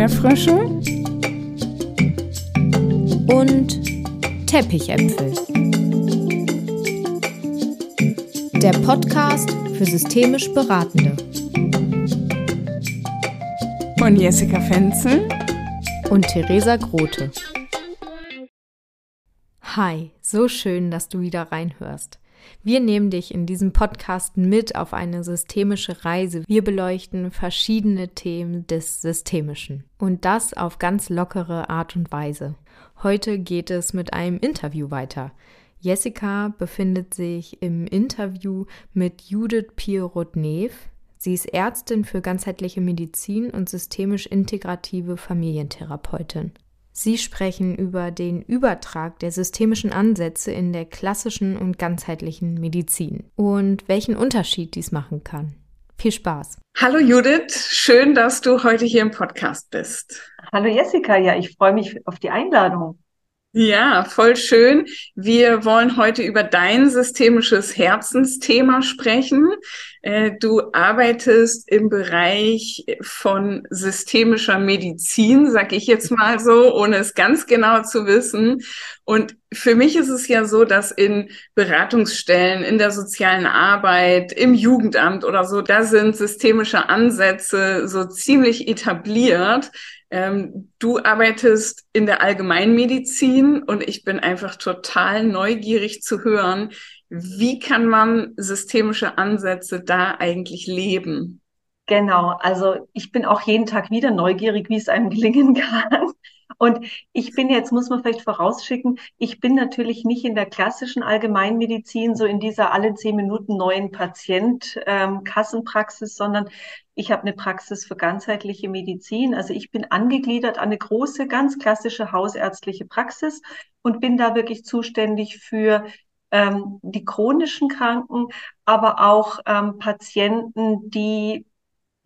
Erdbeerfrösche und Teppichäpfel. Der Podcast für systemisch Beratende. Von Jessica Fenzel und Theresa Grote. Hi, so schön, dass du wieder reinhörst. Wir nehmen dich in diesem Podcast mit auf eine systemische Reise. Wir beleuchten verschiedene Themen des Systemischen und das auf ganz lockere Art und Weise. Heute geht es mit einem Interview weiter. Jessica befindet sich im Interview mit Judith Pierrot-Neef. Sie ist Ärztin für ganzheitliche Medizin und systemisch integrative Familientherapeutin. Sie sprechen über den Übertrag der systemischen Ansätze in der klassischen und ganzheitlichen Medizin und welchen Unterschied dies machen kann. Viel Spaß. Hallo Judith, schön, dass du heute hier im Podcast bist. Hallo Jessica, ja, ich freue mich auf die Einladung. Ja, voll schön. Wir wollen heute über dein systemisches Herzensthema sprechen. Äh, du arbeitest im Bereich von systemischer Medizin, sag ich jetzt mal so, ohne es ganz genau zu wissen. Und für mich ist es ja so, dass in Beratungsstellen, in der sozialen Arbeit, im Jugendamt oder so, da sind systemische Ansätze so ziemlich etabliert. Ähm, du arbeitest in der Allgemeinmedizin und ich bin einfach total neugierig zu hören, wie kann man systemische Ansätze da eigentlich leben? Genau, also ich bin auch jeden Tag wieder neugierig, wie es einem gelingen kann. Und ich bin jetzt, muss man vielleicht vorausschicken, ich bin natürlich nicht in der klassischen Allgemeinmedizin, so in dieser alle zehn Minuten neuen Patient-Kassenpraxis, ähm, sondern ich habe eine Praxis für ganzheitliche Medizin. Also ich bin angegliedert an eine große, ganz klassische hausärztliche Praxis und bin da wirklich zuständig für ähm, die chronischen Kranken, aber auch ähm, Patienten, die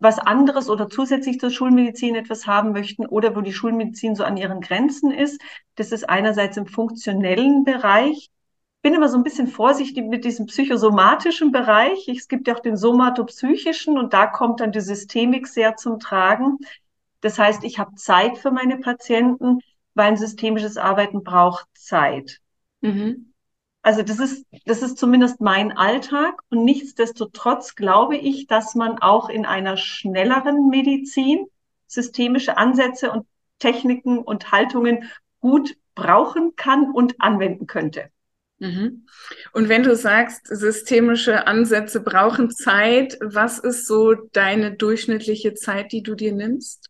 was anderes oder zusätzlich zur Schulmedizin etwas haben möchten oder wo die Schulmedizin so an ihren Grenzen ist. Das ist einerseits im funktionellen Bereich. Bin immer so ein bisschen vorsichtig mit diesem psychosomatischen Bereich. Es gibt ja auch den somatopsychischen und da kommt dann die Systemik sehr zum Tragen. Das heißt, ich habe Zeit für meine Patienten, weil ein systemisches Arbeiten braucht Zeit. Mhm. Also das ist, das ist zumindest mein Alltag und nichtsdestotrotz glaube ich, dass man auch in einer schnelleren Medizin systemische Ansätze und Techniken und Haltungen gut brauchen kann und anwenden könnte. Mhm. Und wenn du sagst, systemische Ansätze brauchen Zeit, was ist so deine durchschnittliche Zeit, die du dir nimmst?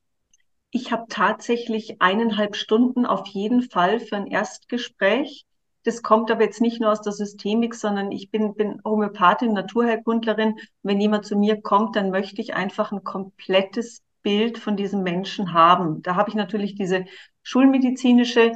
Ich habe tatsächlich eineinhalb Stunden auf jeden Fall für ein Erstgespräch. Das kommt aber jetzt nicht nur aus der Systemik, sondern ich bin, bin Homöopathin, Naturheilkundlerin. Wenn jemand zu mir kommt, dann möchte ich einfach ein komplettes Bild von diesem Menschen haben. Da habe ich natürlich diese schulmedizinische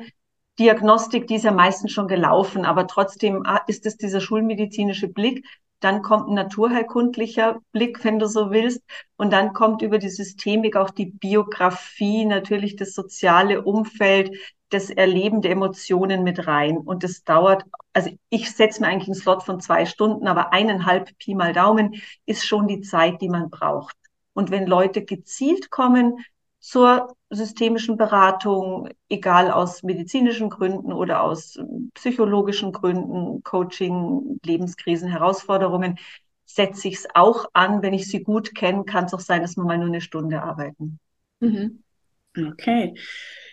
Diagnostik, die ist ja meistens schon gelaufen, aber trotzdem ah, ist es dieser schulmedizinische Blick. Dann kommt ein naturheilkundlicher Blick, wenn du so willst. Und dann kommt über die Systemik auch die Biografie, natürlich das soziale Umfeld, das Erleben der Emotionen mit rein. Und das dauert, also ich setze mir eigentlich einen Slot von zwei Stunden, aber eineinhalb Pi mal Daumen ist schon die Zeit, die man braucht. Und wenn Leute gezielt kommen zur systemischen Beratung, egal aus medizinischen Gründen oder aus psychologischen Gründen, Coaching, Lebenskrisen, Herausforderungen, setze ich es auch an. Wenn ich sie gut kenne, kann es auch sein, dass wir mal nur eine Stunde arbeiten. Mhm. Okay.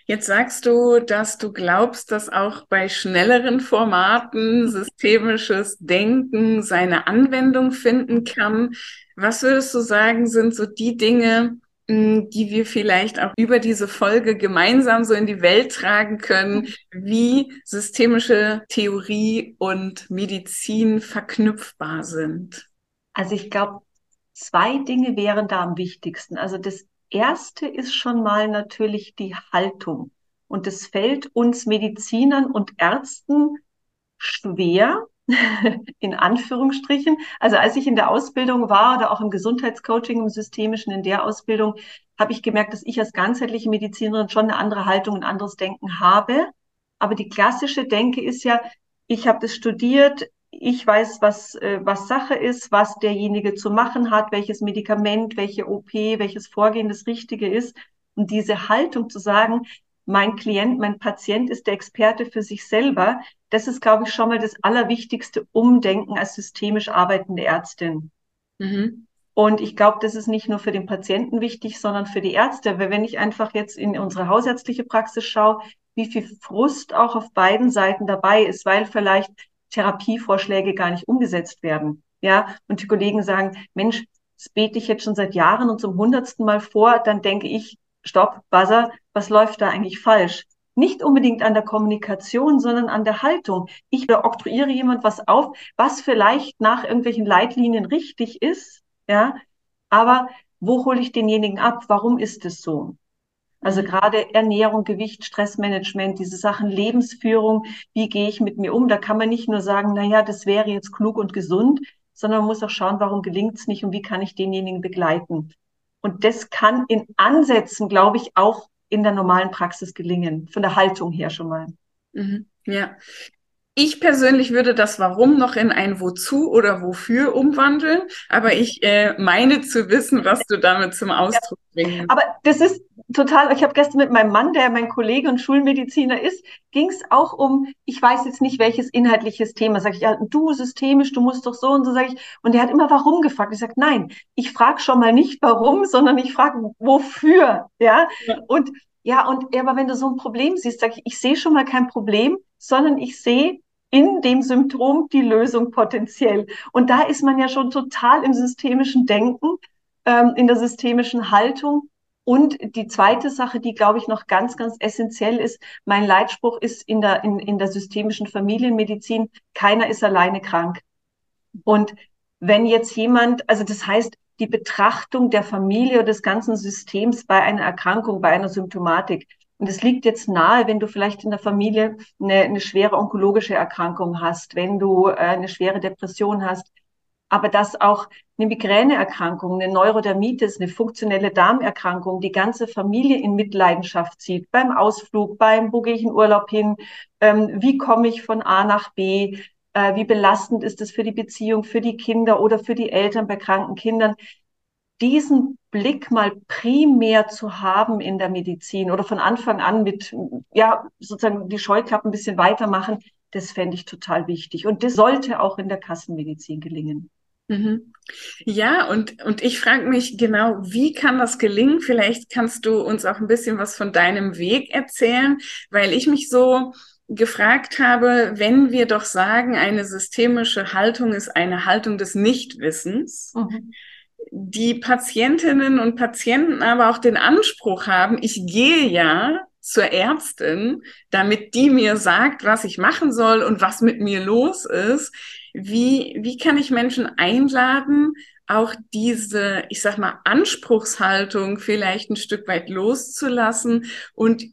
Jetzt sagst du, dass du glaubst, dass auch bei schnelleren Formaten systemisches Denken seine Anwendung finden kann. Was würdest du sagen, sind so die Dinge, hm, die wir vielleicht auch über diese Folge gemeinsam so in die Welt tragen können, wie systemische Theorie und Medizin verknüpfbar sind? Also ich glaube, zwei Dinge wären da am wichtigsten. Also das erste ist schon mal natürlich die Haltung. Und es fällt uns Medizinern und Ärzten schwer, in Anführungsstrichen. Also als ich in der Ausbildung war oder auch im Gesundheitscoaching, im Systemischen, in der Ausbildung, habe ich gemerkt, dass ich als ganzheitliche Medizinerin schon eine andere Haltung, ein anderes Denken habe. Aber die klassische Denke ist ja, ich habe das studiert, ich weiß, was, äh, was Sache ist, was derjenige zu machen hat, welches Medikament, welche OP, welches Vorgehen das Richtige ist. Und diese Haltung zu sagen, mein Klient, mein Patient ist der Experte für sich selber, das ist, glaube ich, schon mal das allerwichtigste Umdenken als systemisch arbeitende Ärztin. Mhm. Und ich glaube, das ist nicht nur für den Patienten wichtig, sondern für die Ärzte. Weil wenn ich einfach jetzt in unsere hausärztliche Praxis schaue, wie viel Frust auch auf beiden Seiten dabei ist, weil vielleicht Therapievorschläge gar nicht umgesetzt werden. Ja, und die Kollegen sagen, Mensch, das bete ich jetzt schon seit Jahren und zum hundertsten Mal vor, dann denke ich, stopp, Buzzer, was läuft da eigentlich falsch? Nicht unbedingt an der Kommunikation, sondern an der Haltung. Ich oktroyiere jemand was auf, was vielleicht nach irgendwelchen Leitlinien richtig ist, ja, aber wo hole ich denjenigen ab? Warum ist es so? Also gerade Ernährung, Gewicht, Stressmanagement, diese Sachen, Lebensführung, wie gehe ich mit mir um? Da kann man nicht nur sagen, na ja, das wäre jetzt klug und gesund, sondern man muss auch schauen, warum gelingt es nicht und wie kann ich denjenigen begleiten. Und das kann in Ansätzen, glaube ich, auch in der normalen Praxis gelingen, von der Haltung her schon mal. Mhm. Ja, ich persönlich würde das Warum noch in ein Wozu oder Wofür umwandeln, aber ich äh, meine zu wissen, was du damit zum Ausdruck bringst. Aber das ist total, ich habe gestern mit meinem Mann, der mein Kollege und Schulmediziner ist, ging es auch um, ich weiß jetzt nicht welches inhaltliches Thema, sage ich, ja, du systemisch, du musst doch so und so, sage ich, und der hat immer warum gefragt. Ich sage, nein, ich frage schon mal nicht warum, sondern ich frage wofür, ja? ja. Und ja, und aber wenn du so ein Problem siehst, sage ich, ich sehe schon mal kein Problem, sondern ich sehe in dem Symptom die Lösung potenziell. Und da ist man ja schon total im systemischen Denken, ähm, in der systemischen Haltung. Und die zweite Sache, die, glaube ich, noch ganz, ganz essentiell ist, mein Leitspruch ist in der, in, in der systemischen Familienmedizin, keiner ist alleine krank. Und wenn jetzt jemand, also das heißt, die Betrachtung der Familie oder des ganzen Systems bei einer Erkrankung, bei einer Symptomatik, und es liegt jetzt nahe, wenn du vielleicht in der Familie eine, eine schwere onkologische Erkrankung hast, wenn du äh, eine schwere Depression hast, aber dass auch eine Migräneerkrankung, eine Neurodermitis, eine funktionelle Darmerkrankung die ganze Familie in Mitleidenschaft zieht, beim Ausflug, beim, wo gehe ich in Urlaub hin, ähm, wie komme ich von A nach B, äh, wie belastend ist es für die Beziehung, für die Kinder oder für die Eltern bei kranken Kindern diesen Blick mal primär zu haben in der Medizin oder von Anfang an mit, ja, sozusagen die Scheuklappen ein bisschen weitermachen, das fände ich total wichtig. Und das sollte auch in der Kassenmedizin gelingen. Mhm. Ja, und, und ich frage mich genau, wie kann das gelingen? Vielleicht kannst du uns auch ein bisschen was von deinem Weg erzählen, weil ich mich so gefragt habe, wenn wir doch sagen, eine systemische Haltung ist eine Haltung des Nichtwissens, mhm die Patientinnen und Patienten aber auch den Anspruch haben, ich gehe ja zur Ärztin, damit die mir sagt, was ich machen soll und was mit mir los ist. Wie, wie kann ich Menschen einladen, auch diese, ich sag mal, Anspruchshaltung vielleicht ein Stück weit loszulassen und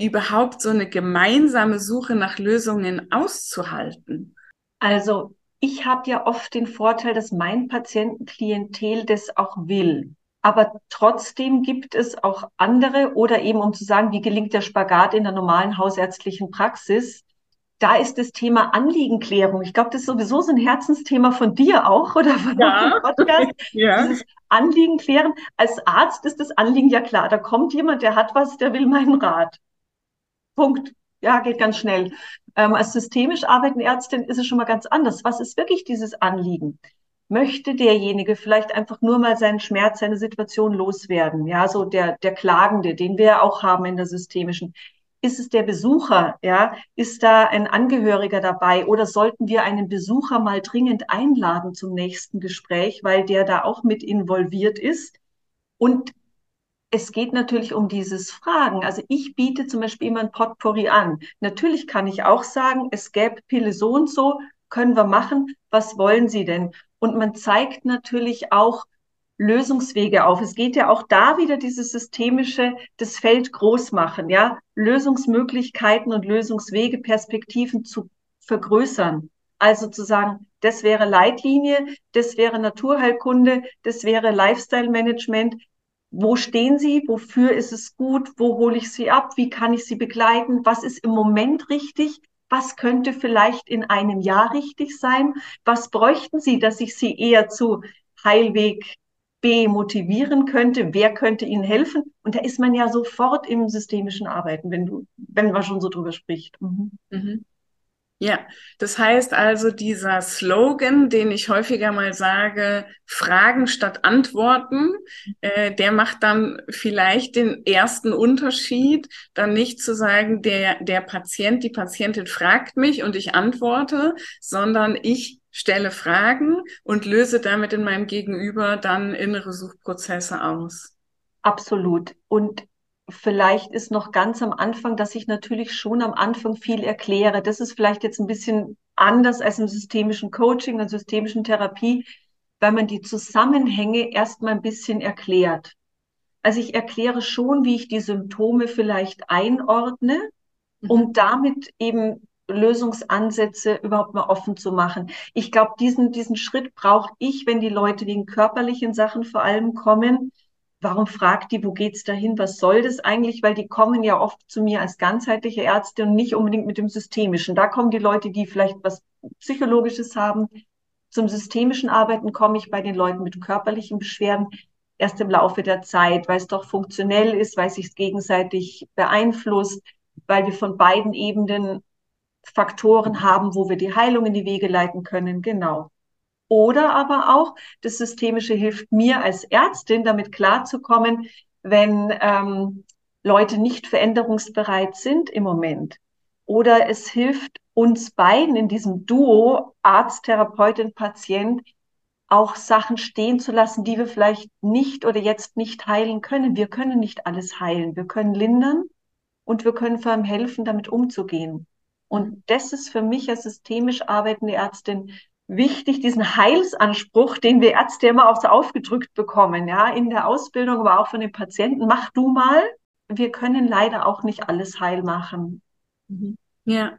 überhaupt so eine gemeinsame Suche nach Lösungen auszuhalten? Also ich habe ja oft den Vorteil, dass mein Patientenklientel das auch will. Aber trotzdem gibt es auch andere oder eben um zu sagen, wie gelingt der Spagat in der normalen hausärztlichen Praxis, da ist das Thema Anliegenklärung. Ich glaube, das ist sowieso so ein Herzensthema von dir auch oder von ja. Podcast. ja. Dieses Anliegen klären. Als Arzt ist das Anliegen ja klar. Da kommt jemand, der hat was, der will meinen Rat. Punkt. Ja, geht ganz schnell. Ähm, als systemisch arbeitende Ärztin ist es schon mal ganz anders. Was ist wirklich dieses Anliegen? Möchte derjenige vielleicht einfach nur mal seinen Schmerz, seine Situation loswerden? Ja, so der, der Klagende, den wir auch haben in der systemischen. Ist es der Besucher? Ja, ist da ein Angehöriger dabei? Oder sollten wir einen Besucher mal dringend einladen zum nächsten Gespräch, weil der da auch mit involviert ist? Und es geht natürlich um dieses Fragen. Also ich biete zum Beispiel immer ein Potpourri an. Natürlich kann ich auch sagen, es gäbe Pille so und so, können wir machen. Was wollen Sie denn? Und man zeigt natürlich auch Lösungswege auf. Es geht ja auch da wieder dieses systemische, das Feld groß machen, ja, Lösungsmöglichkeiten und Lösungswege, Perspektiven zu vergrößern. Also zu sagen, das wäre Leitlinie, das wäre Naturheilkunde, das wäre Lifestyle Management, wo stehen Sie? Wofür ist es gut? Wo hole ich Sie ab? Wie kann ich Sie begleiten? Was ist im Moment richtig? Was könnte vielleicht in einem Jahr richtig sein? Was bräuchten Sie, dass ich Sie eher zu Heilweg B motivieren könnte, wer könnte ihnen helfen. Und da ist man ja sofort im systemischen Arbeiten, wenn du, wenn man schon so drüber spricht. Mhm. Mhm. Ja, das heißt also, dieser Slogan, den ich häufiger mal sage, Fragen statt Antworten, äh, der macht dann vielleicht den ersten Unterschied, dann nicht zu sagen, der, der Patient, die Patientin fragt mich und ich antworte, sondern ich stelle Fragen und löse damit in meinem Gegenüber dann innere Suchprozesse aus. Absolut. Und vielleicht ist noch ganz am Anfang, dass ich natürlich schon am Anfang viel erkläre. Das ist vielleicht jetzt ein bisschen anders als im systemischen Coaching und systemischen Therapie, weil man die Zusammenhänge erstmal ein bisschen erklärt. Also ich erkläre schon, wie ich die Symptome vielleicht einordne, um mhm. damit eben Lösungsansätze überhaupt mal offen zu machen. Ich glaube, diesen, diesen Schritt brauche ich, wenn die Leute wegen körperlichen Sachen vor allem kommen, warum fragt die, wo geht's dahin, was soll das eigentlich? Weil die kommen ja oft zu mir als ganzheitliche Ärzte und nicht unbedingt mit dem Systemischen. Da kommen die Leute, die vielleicht was Psychologisches haben. Zum systemischen Arbeiten komme ich bei den Leuten mit körperlichen Beschwerden erst im Laufe der Zeit, weil es doch funktionell ist, weil es sich gegenseitig beeinflusst, weil wir von beiden Ebenen Faktoren haben, wo wir die Heilung in die Wege leiten können. Genau. Oder aber auch, das Systemische hilft mir als Ärztin, damit klarzukommen, wenn ähm, Leute nicht veränderungsbereit sind im Moment. Oder es hilft uns beiden in diesem Duo, Arzt, Therapeutin, Patient, auch Sachen stehen zu lassen, die wir vielleicht nicht oder jetzt nicht heilen können. Wir können nicht alles heilen. Wir können lindern und wir können vor allem helfen, damit umzugehen. Und das ist für mich als systemisch arbeitende Ärztin wichtig, diesen Heilsanspruch, den wir Ärzte immer auch so aufgedrückt bekommen, ja, in der Ausbildung, aber auch von den Patienten, mach du mal. Wir können leider auch nicht alles heil machen. Mhm. Ja,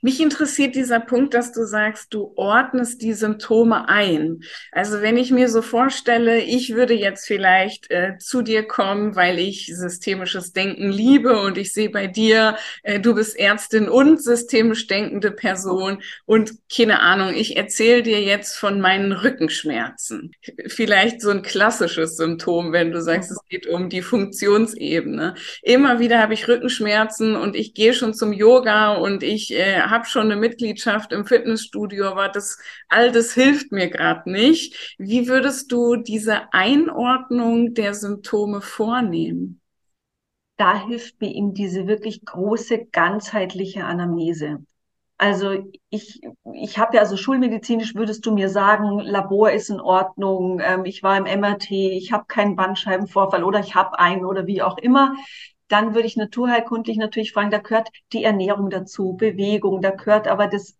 mich interessiert dieser Punkt, dass du sagst, du ordnest die Symptome ein. Also wenn ich mir so vorstelle, ich würde jetzt vielleicht äh, zu dir kommen, weil ich systemisches Denken liebe und ich sehe bei dir, äh, du bist Ärztin und systemisch denkende Person und keine Ahnung, ich erzähle dir jetzt von meinen Rückenschmerzen. Vielleicht so ein klassisches Symptom, wenn du sagst, es geht um die Funktionsebene. Immer wieder habe ich Rückenschmerzen und ich gehe schon zum Yoga und ich äh, habe schon eine Mitgliedschaft im Fitnessstudio, aber das all das hilft mir gerade nicht. Wie würdest du diese Einordnung der Symptome vornehmen? Da hilft mir eben diese wirklich große ganzheitliche Anamnese. Also ich, ich habe ja, also schulmedizinisch würdest du mir sagen, Labor ist in Ordnung, ähm, ich war im MRT, ich habe keinen Bandscheibenvorfall oder ich habe einen oder wie auch immer dann würde ich naturheilkundlich natürlich fragen, da gehört die Ernährung dazu, Bewegung, da gehört aber das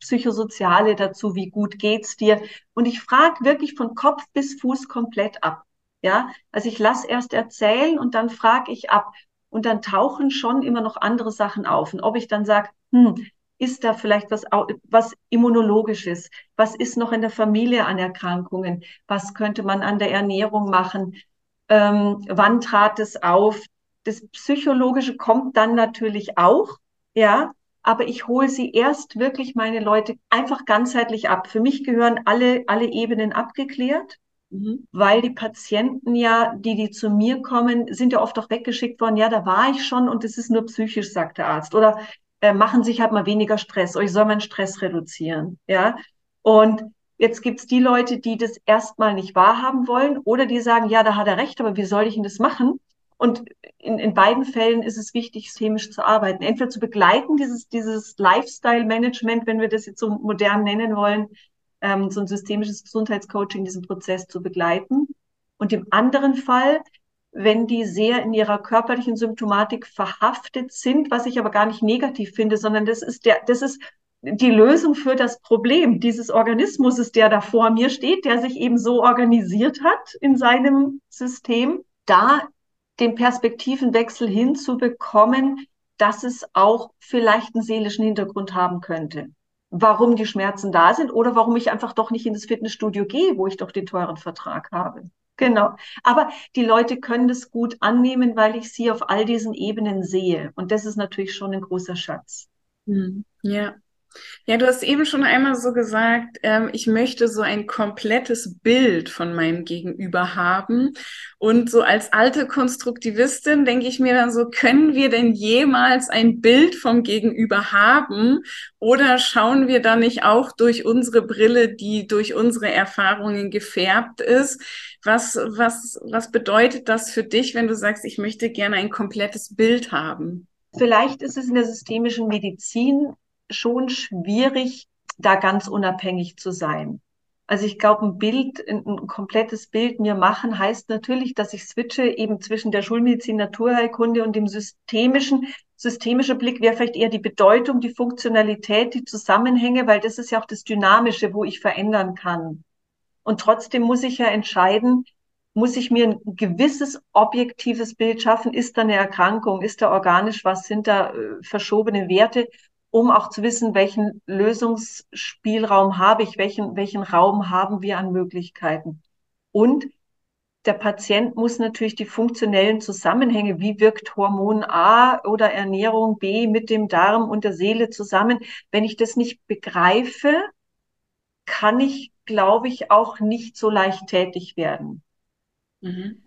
Psychosoziale dazu, wie gut geht's dir? Und ich frage wirklich von Kopf bis Fuß komplett ab. Ja, also ich lasse erst erzählen und dann frage ich ab. Und dann tauchen schon immer noch andere Sachen auf. Und ob ich dann sage, hm, ist da vielleicht was, was immunologisches? Was ist noch in der Familie an Erkrankungen? Was könnte man an der Ernährung machen? Ähm, wann trat es auf? Das Psychologische kommt dann natürlich auch, ja, aber ich hole sie erst wirklich meine Leute einfach ganzheitlich ab. Für mich gehören alle, alle Ebenen abgeklärt, mhm. weil die Patienten ja, die, die zu mir kommen, sind ja oft auch weggeschickt worden. Ja, da war ich schon und es ist nur psychisch, sagt der Arzt. Oder äh, machen sich halt mal weniger Stress oder ich soll meinen Stress reduzieren. Ja, und Jetzt gibt's die Leute, die das erstmal nicht wahrhaben wollen oder die sagen, ja, da hat er recht, aber wie soll ich denn das machen? Und in, in beiden Fällen ist es wichtig, systemisch zu arbeiten. Entweder zu begleiten, dieses, dieses Lifestyle-Management, wenn wir das jetzt so modern nennen wollen, ähm, so ein systemisches Gesundheitscoaching, diesen Prozess zu begleiten. Und im anderen Fall, wenn die sehr in ihrer körperlichen Symptomatik verhaftet sind, was ich aber gar nicht negativ finde, sondern das ist der, das ist die Lösung für das Problem dieses Organismus, der da vor mir steht, der sich eben so organisiert hat in seinem System. Da den Perspektivenwechsel hinzubekommen, dass es auch vielleicht einen seelischen Hintergrund haben könnte. Warum die Schmerzen da sind oder warum ich einfach doch nicht in das Fitnessstudio gehe, wo ich doch den teuren Vertrag habe. Genau. Aber die Leute können das gut annehmen, weil ich sie auf all diesen Ebenen sehe. Und das ist natürlich schon ein großer Schatz. Hm, ja. Ja, du hast eben schon einmal so gesagt, ähm, ich möchte so ein komplettes Bild von meinem Gegenüber haben. Und so als alte Konstruktivistin denke ich mir dann so, können wir denn jemals ein Bild vom Gegenüber haben? Oder schauen wir da nicht auch durch unsere Brille, die durch unsere Erfahrungen gefärbt ist? Was, was, was bedeutet das für dich, wenn du sagst, ich möchte gerne ein komplettes Bild haben? Vielleicht ist es in der systemischen Medizin schon schwierig, da ganz unabhängig zu sein. Also ich glaube, ein Bild, ein, komplettes Bild mir machen, heißt natürlich, dass ich switche eben zwischen der Schulmedizin, Naturheilkunde und dem systemischen. Systemischer Blick wäre vielleicht eher die Bedeutung, die Funktionalität, die Zusammenhänge, weil das ist ja auch das Dynamische, wo ich verändern kann. Und trotzdem muss ich ja entscheiden, muss ich mir ein gewisses objektives Bild schaffen? Ist da eine Erkrankung? Ist da organisch was? Sind da äh, verschobene Werte? Um auch zu wissen, welchen Lösungsspielraum habe ich, welchen, welchen Raum haben wir an Möglichkeiten. Und der Patient muss natürlich die funktionellen Zusammenhänge, wie wirkt Hormon A oder Ernährung B mit dem Darm und der Seele zusammen. Wenn ich das nicht begreife, kann ich, glaube ich, auch nicht so leicht tätig werden. Mhm.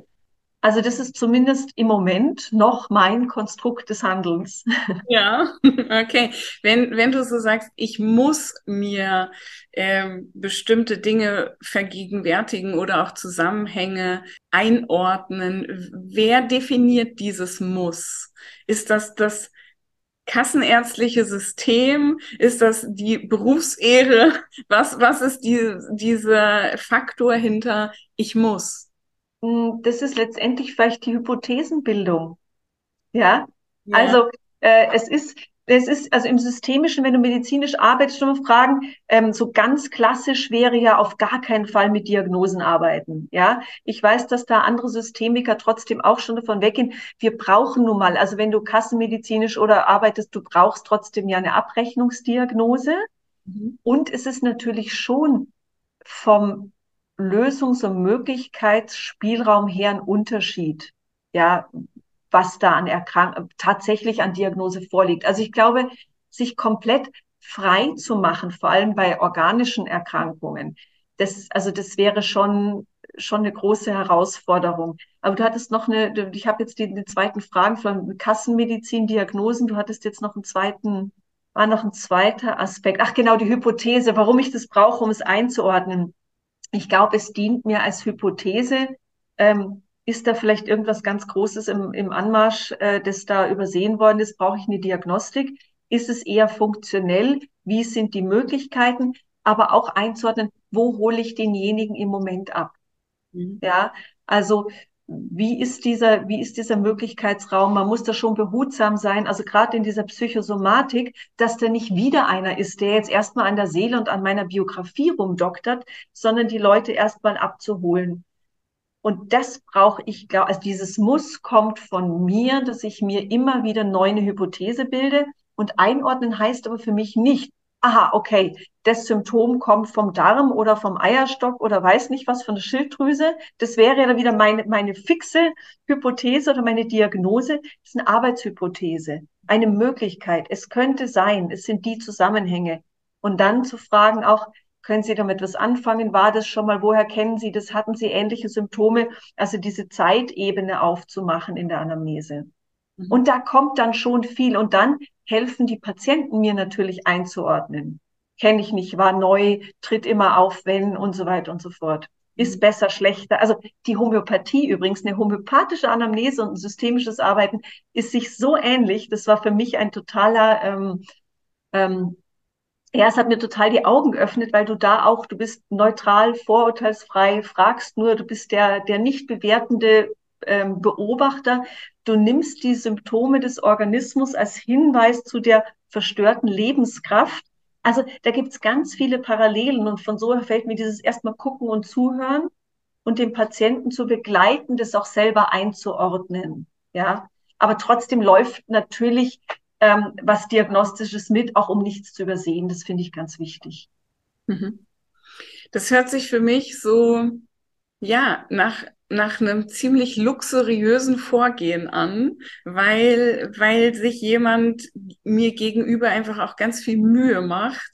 Also das ist zumindest im Moment noch mein Konstrukt des Handelns. Ja, okay. Wenn, wenn du so sagst, ich muss mir ähm, bestimmte Dinge vergegenwärtigen oder auch Zusammenhänge einordnen, wer definiert dieses Muss? Ist das das kassenärztliche System? Ist das die Berufsehre? Was, was ist die, dieser Faktor hinter ich muss? Hm, das ist letztendlich vielleicht die Hypothesenbildung. Ja, ja. also äh, es ist, es ist, also im Systemischen, wenn du medizinisch arbeitest, schon fragen, ähm, so ganz klassisch wäre ja auf gar keinen Fall mit Diagnosen arbeiten. Ja, ich weiß, dass da andere Systemiker trotzdem auch schon davon weggehen. Wir brauchen nun mal, also wenn du kassenmedizinisch oder arbeitest, du brauchst trotzdem ja eine Abrechnungsdiagnose. Mhm. Und es ist natürlich schon vom Lösungs- und Möglichkeitsspielraum her ein Unterschied, ja, was da an Erkrank tatsächlich an Diagnose vorliegt. Also ich glaube, sich komplett frei zu machen, vor allem bei organischen Erkrankungen, das, also das wäre schon schon eine große Herausforderung. Aber du hattest noch eine, ich habe jetzt die, die zweiten Fragen von Kassenmedizin, Diagnosen, du hattest jetzt noch einen zweiten, war noch ein zweiter Aspekt. Ach genau, die Hypothese, warum ich das brauche, um es einzuordnen. Ich glaube, es dient mir als Hypothese. Ähm, ist da vielleicht irgendwas ganz Großes im, im Anmarsch, äh, das da übersehen worden ist? Brauche ich eine Diagnostik? Ist es eher funktionell? Wie sind die Möglichkeiten? Aber auch einzuordnen, wo hole ich denjenigen im Moment ab? Mhm. Ja, also wie ist dieser, wie ist dieser Möglichkeitsraum? Man muss da schon behutsam sein, also gerade in dieser Psychosomatik, dass da nicht wieder einer ist, der jetzt erstmal an der Seele und an meiner Biografie rumdoktert, sondern die Leute erstmal abzuholen. Und das brauche ich, glaube, also dieses Muss kommt von mir, dass ich mir immer wieder neu eine Hypothese bilde. Und einordnen heißt aber für mich nicht, aha, okay, das Symptom kommt vom Darm oder vom Eierstock oder weiß nicht was von der Schilddrüse. Das wäre ja dann wieder meine, meine fixe Hypothese oder meine Diagnose. Das ist eine Arbeitshypothese, eine Möglichkeit. Es könnte sein, es sind die Zusammenhänge. Und dann zu fragen auch, können Sie damit was anfangen? War das schon mal? Woher kennen Sie das? Hatten Sie ähnliche Symptome? Also diese Zeitebene aufzumachen in der Anamnese. Mhm. Und da kommt dann schon viel. Und dann helfen die Patienten mir natürlich einzuordnen. Kenne ich nicht, war neu, tritt immer auf, wenn und so weiter und so fort. Ist mhm. besser, schlechter. Also die Homöopathie übrigens, eine homöopathische Anamnese und ein systemisches Arbeiten ist sich so ähnlich. Das war für mich ein totaler, ähm, ähm, ja, es hat mir total die Augen geöffnet, weil du da auch, du bist neutral, vorurteilsfrei, fragst nur, du bist der, der nicht bewertende ähm, Beobachter. Du nimmst die Symptome des Organismus als Hinweis zu der verstörten Lebenskraft. Also da gibt's ganz viele Parallelen und von so fällt mir dieses erstmal gucken und zuhören und den Patienten zu begleiten, das auch selber einzuordnen. Ja, aber trotzdem läuft natürlich ähm, was Diagnostisches mit, auch um nichts zu übersehen. Das finde ich ganz wichtig. Mhm. Das hört sich für mich so, ja, nach nach einem ziemlich luxuriösen Vorgehen an, weil, weil sich jemand mir gegenüber einfach auch ganz viel Mühe macht,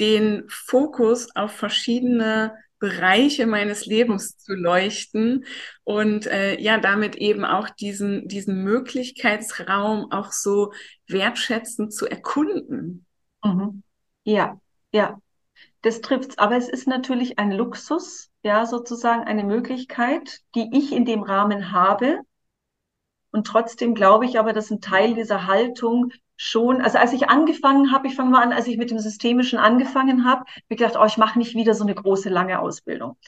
den Fokus auf verschiedene Bereiche meines Lebens zu leuchten und äh, ja, damit eben auch diesen, diesen Möglichkeitsraum auch so wertschätzend zu erkunden. Mhm. Ja, ja, das trifft's. Aber es ist natürlich ein Luxus, ja, sozusagen eine Möglichkeit, die ich in dem Rahmen habe. Und trotzdem glaube ich aber, dass ein Teil dieser Haltung schon, also als ich angefangen habe, ich fange mal an, als ich mit dem Systemischen angefangen habe, habe ich gedacht, oh, ich mache nicht wieder so eine große, lange Ausbildung.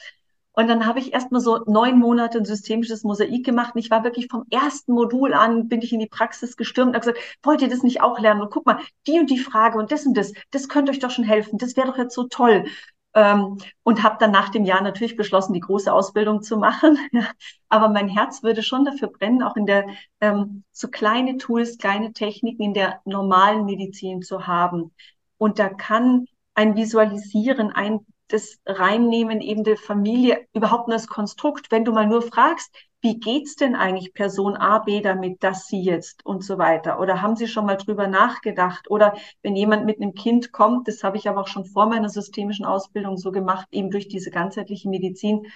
Und dann habe ich erstmal so neun Monate ein systemisches Mosaik gemacht. Und ich war wirklich vom ersten Modul an, bin ich in die Praxis gestürmt und habe gesagt, wollt ihr das nicht auch lernen? Und guck mal, die und die Frage und das und das, das könnte euch doch schon helfen. Das wäre doch jetzt so toll. Ähm, und habe dann nach dem Jahr natürlich beschlossen, die große Ausbildung zu machen. Aber mein Herz würde schon dafür brennen, auch in der ähm, so kleine Tools, kleine Techniken in der normalen Medizin zu haben. Und da kann ein Visualisieren, ein das Reinnehmen eben der Familie überhaupt nur das Konstrukt, wenn du mal nur fragst, wie geht's denn eigentlich Person A, B damit, dass sie jetzt und so weiter? Oder haben Sie schon mal drüber nachgedacht? Oder wenn jemand mit einem Kind kommt, das habe ich aber auch schon vor meiner systemischen Ausbildung so gemacht, eben durch diese ganzheitliche Medizin.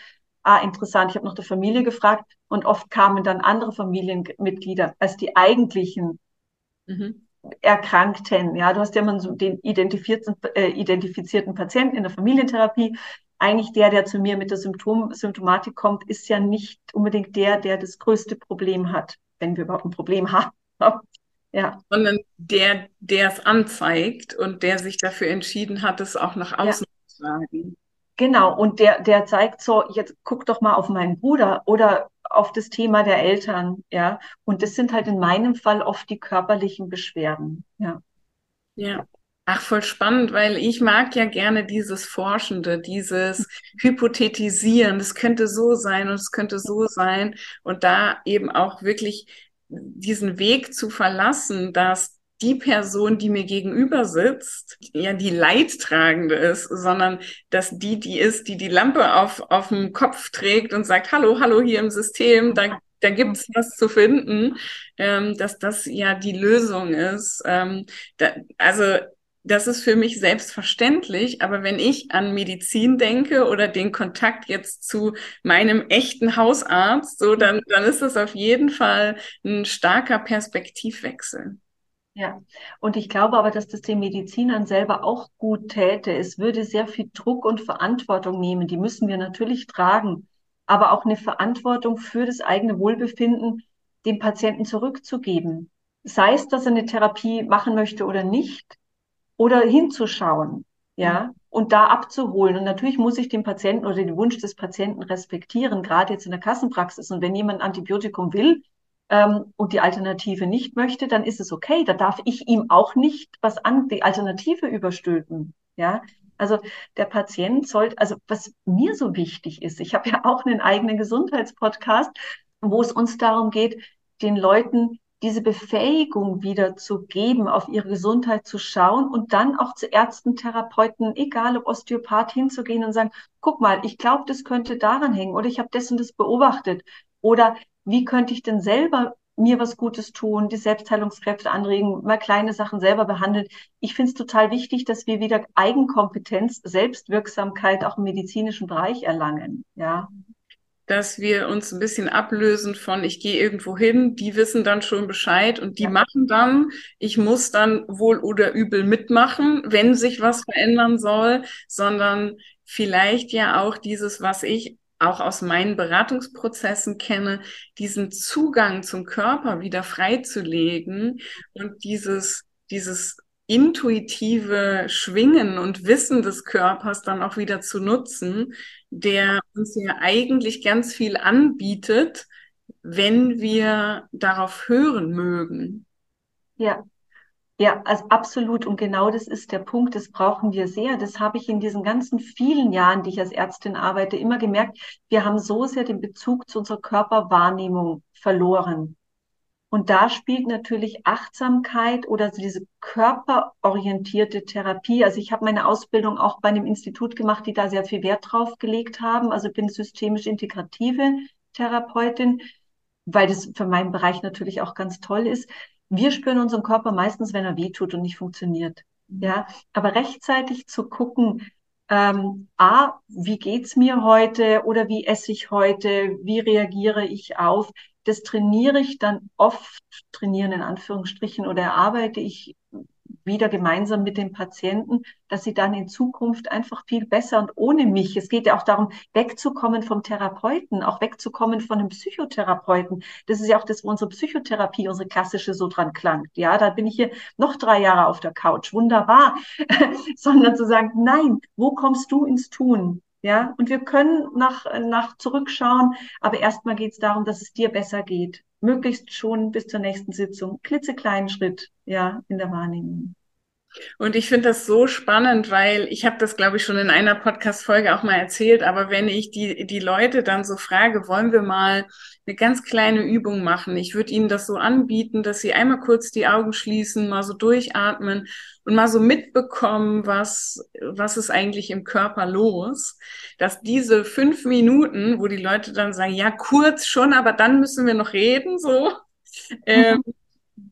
Ah, interessant. Ich habe noch der Familie gefragt und oft kamen dann andere Familienmitglieder als die eigentlichen mhm. Erkrankten. Ja, du hast ja immer so den identifizierten, äh, identifizierten Patienten in der Familientherapie eigentlich der, der zu mir mit der Symptom Symptomatik kommt, ist ja nicht unbedingt der, der das größte Problem hat, wenn wir überhaupt ein Problem haben. ja. Sondern der, der es anzeigt und der sich dafür entschieden hat, es auch nach außen ja. zu tragen. Genau, und der, der zeigt so, jetzt guck doch mal auf meinen Bruder oder auf das Thema der Eltern, ja. Und das sind halt in meinem Fall oft die körperlichen Beschwerden, ja. Ja. Ach, voll spannend, weil ich mag ja gerne dieses Forschende, dieses Hypothetisieren. Das könnte so sein und es könnte so sein. Und da eben auch wirklich diesen Weg zu verlassen, dass die Person, die mir gegenüber sitzt, ja die Leidtragende ist, sondern dass die, die ist, die die Lampe auf, auf dem Kopf trägt und sagt, hallo, hallo hier im System, da, da gibt's was zu finden, ähm, dass das ja die Lösung ist. Ähm, da, also das ist für mich selbstverständlich, aber wenn ich an Medizin denke oder den Kontakt jetzt zu meinem echten Hausarzt, so dann, dann ist das auf jeden Fall ein starker Perspektivwechsel. Ja, und ich glaube aber, dass das den Medizinern selber auch gut täte. Es würde sehr viel Druck und Verantwortung nehmen. Die müssen wir natürlich tragen, aber auch eine Verantwortung für das eigene Wohlbefinden dem Patienten zurückzugeben. Sei es, dass er eine Therapie machen möchte oder nicht, oder hinzuschauen, ja, mhm. und da abzuholen. Und natürlich muss ich den Patienten oder den Wunsch des Patienten respektieren, gerade jetzt in der Kassenpraxis. Und wenn jemand Antibiotikum will ähm, und die Alternative nicht möchte, dann ist es okay. Da darf ich ihm auch nicht was an die Alternative überstülpen, ja. Also der Patient sollte, also was mir so wichtig ist, ich habe ja auch einen eigenen Gesundheitspodcast, wo es uns darum geht, den Leuten diese Befähigung wieder zu geben, auf ihre Gesundheit zu schauen und dann auch zu Ärzten, Therapeuten, egal ob Osteopath, hinzugehen und sagen, guck mal, ich glaube, das könnte daran hängen oder ich habe das und das beobachtet oder wie könnte ich denn selber mir was Gutes tun, die Selbstheilungskräfte anregen, mal kleine Sachen selber behandeln. Ich finde es total wichtig, dass wir wieder Eigenkompetenz, Selbstwirksamkeit auch im medizinischen Bereich erlangen. Ja dass wir uns ein bisschen ablösen von, ich gehe irgendwo hin, die wissen dann schon Bescheid und die ja. machen dann, ich muss dann wohl oder übel mitmachen, wenn sich was verändern soll, sondern vielleicht ja auch dieses, was ich auch aus meinen Beratungsprozessen kenne, diesen Zugang zum Körper wieder freizulegen und dieses, dieses intuitive Schwingen und Wissen des Körpers dann auch wieder zu nutzen, der uns ja eigentlich ganz viel anbietet, wenn wir darauf hören mögen. Ja, ja, also absolut. Und genau das ist der Punkt. Das brauchen wir sehr. Das habe ich in diesen ganzen vielen Jahren, die ich als Ärztin arbeite, immer gemerkt. Wir haben so sehr den Bezug zu unserer Körperwahrnehmung verloren. Und da spielt natürlich Achtsamkeit oder diese körperorientierte Therapie. Also ich habe meine Ausbildung auch bei einem Institut gemacht, die da sehr viel Wert drauf gelegt haben. Also bin systemisch integrative Physiotherapeutin, weil das für meinen Bereich natürlich auch ganz toll ist. Wir spüren unseren Körper meistens, wenn er wehtut und nicht funktioniert. Mhm. Ja, aber rechtzeitig zu gucken, ähm, A, wie geht's mir heute oder wie esse ich heute, wie reagiere ich auf, das trainiere ich dann oft, trainieren in Anführungsstrichen oder erarbeite ich wieder gemeinsam mit den Patienten, dass sie dann in Zukunft einfach viel besser und ohne mich, es geht ja auch darum, wegzukommen vom Therapeuten, auch wegzukommen von einem Psychotherapeuten. Das ist ja auch das, wo unsere Psychotherapie, unsere klassische so dran klangt. Ja, da bin ich hier noch drei Jahre auf der Couch, wunderbar. Sondern zu sagen, nein, wo kommst du ins Tun? Ja, und wir können nach, nach zurückschauen, aber erstmal geht es darum, dass es dir besser geht. Möglichst schon bis zur nächsten Sitzung, klitzekleinen Schritt, ja, in der Wahrnehmung. Und ich finde das so spannend, weil ich habe das, glaube ich, schon in einer Podcast-Folge auch mal erzählt, aber wenn ich die, die Leute dann so frage, wollen wir mal eine ganz kleine Übung machen? Ich würde ihnen das so anbieten, dass sie einmal kurz die Augen schließen, mal so durchatmen und mal so mitbekommen, was, was ist eigentlich im Körper los, dass diese fünf Minuten, wo die Leute dann sagen, ja, kurz schon, aber dann müssen wir noch reden, so, ähm,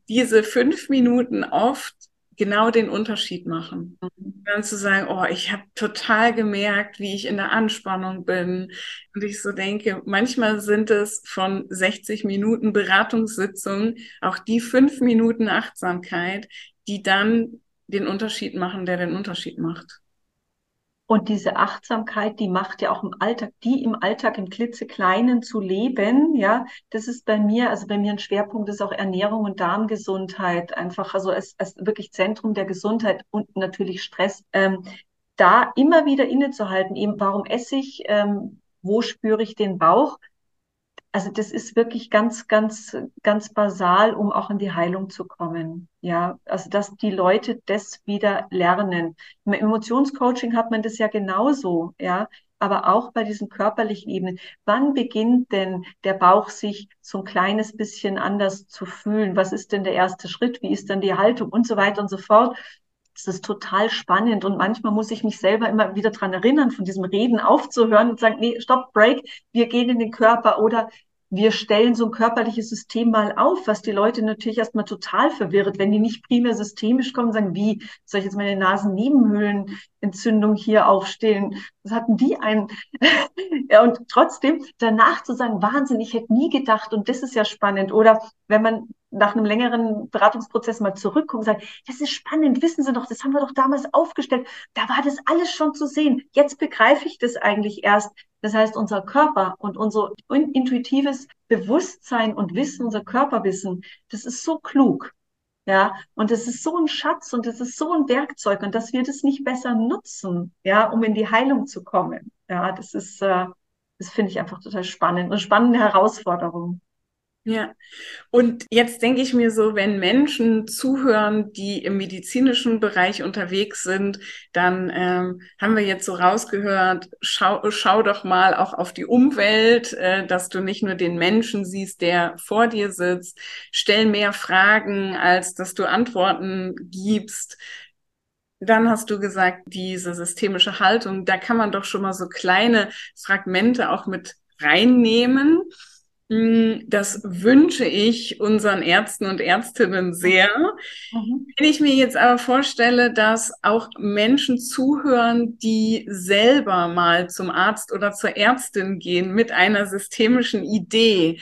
diese fünf Minuten oft genau den Unterschied machen. Mhm. Dann zu sagen, oh, ich habe total gemerkt, wie ich in der Anspannung bin. Und ich so denke, manchmal sind es von 60 Minuten Beratungssitzung auch die fünf Minuten Achtsamkeit, die dann den Unterschied machen, der den Unterschied macht. Und diese Achtsamkeit, die macht ja auch im Alltag, die im Alltag im klitzekleinen zu leben, ja, das ist bei mir, also bei mir ein Schwerpunkt ist auch Ernährung und Darmgesundheit, einfach also als, als wirklich Zentrum der Gesundheit und natürlich Stress. Ähm, da immer wieder innezuhalten, eben warum esse ich, ähm, wo spüre ich den Bauch, also das ist wirklich ganz, ganz, ganz basal, um auch in die Heilung zu kommen. Ja, also dass die Leute das wieder lernen. Im Emotionscoaching hat man das ja genauso, ja. Aber auch bei diesen körperlichen Ebenen. Wann beginnt denn der Bauch sich so ein kleines bisschen anders zu fühlen? Was ist denn der erste Schritt? Wie ist dann die Haltung und so weiter und so fort? Das ist total spannend und manchmal muss ich mich selber immer wieder dran erinnern, von diesem Reden aufzuhören und sagen, nee, stopp, break, wir gehen in den Körper oder wir stellen so ein körperliches System mal auf, was die Leute natürlich erstmal total verwirrt, wenn die nicht primär systemisch kommen, sagen, wie soll ich jetzt meine Nasennebenhöhlenentzündung hier aufstellen? Was hatten die ein? ja, und trotzdem danach zu sagen, Wahnsinn, ich hätte nie gedacht, und das ist ja spannend. Oder wenn man nach einem längeren Beratungsprozess mal zurückkommt und sagt, das ist spannend, wissen Sie doch, das haben wir doch damals aufgestellt, da war das alles schon zu sehen. Jetzt begreife ich das eigentlich erst, das heißt, unser Körper und unser intuitives Bewusstsein und Wissen, unser Körperwissen, das ist so klug. Ja, und das ist so ein Schatz und das ist so ein Werkzeug und dass wir das nicht besser nutzen, ja, um in die Heilung zu kommen. Ja, das ist, äh, das finde ich einfach total spannend und spannende Herausforderung. Ja, und jetzt denke ich mir so, wenn Menschen zuhören, die im medizinischen Bereich unterwegs sind, dann ähm, haben wir jetzt so rausgehört, schau, schau doch mal auch auf die Umwelt, äh, dass du nicht nur den Menschen siehst, der vor dir sitzt, stell mehr Fragen, als dass du Antworten gibst. Dann hast du gesagt, diese systemische Haltung, da kann man doch schon mal so kleine Fragmente auch mit reinnehmen. Hm, das wünsche ich unseren Ärzten und Ärztinnen sehr. Mhm. Wenn ich mir jetzt aber vorstelle, dass auch Menschen zuhören, die selber mal zum Arzt oder zur Ärztin gehen mit einer systemischen Idee,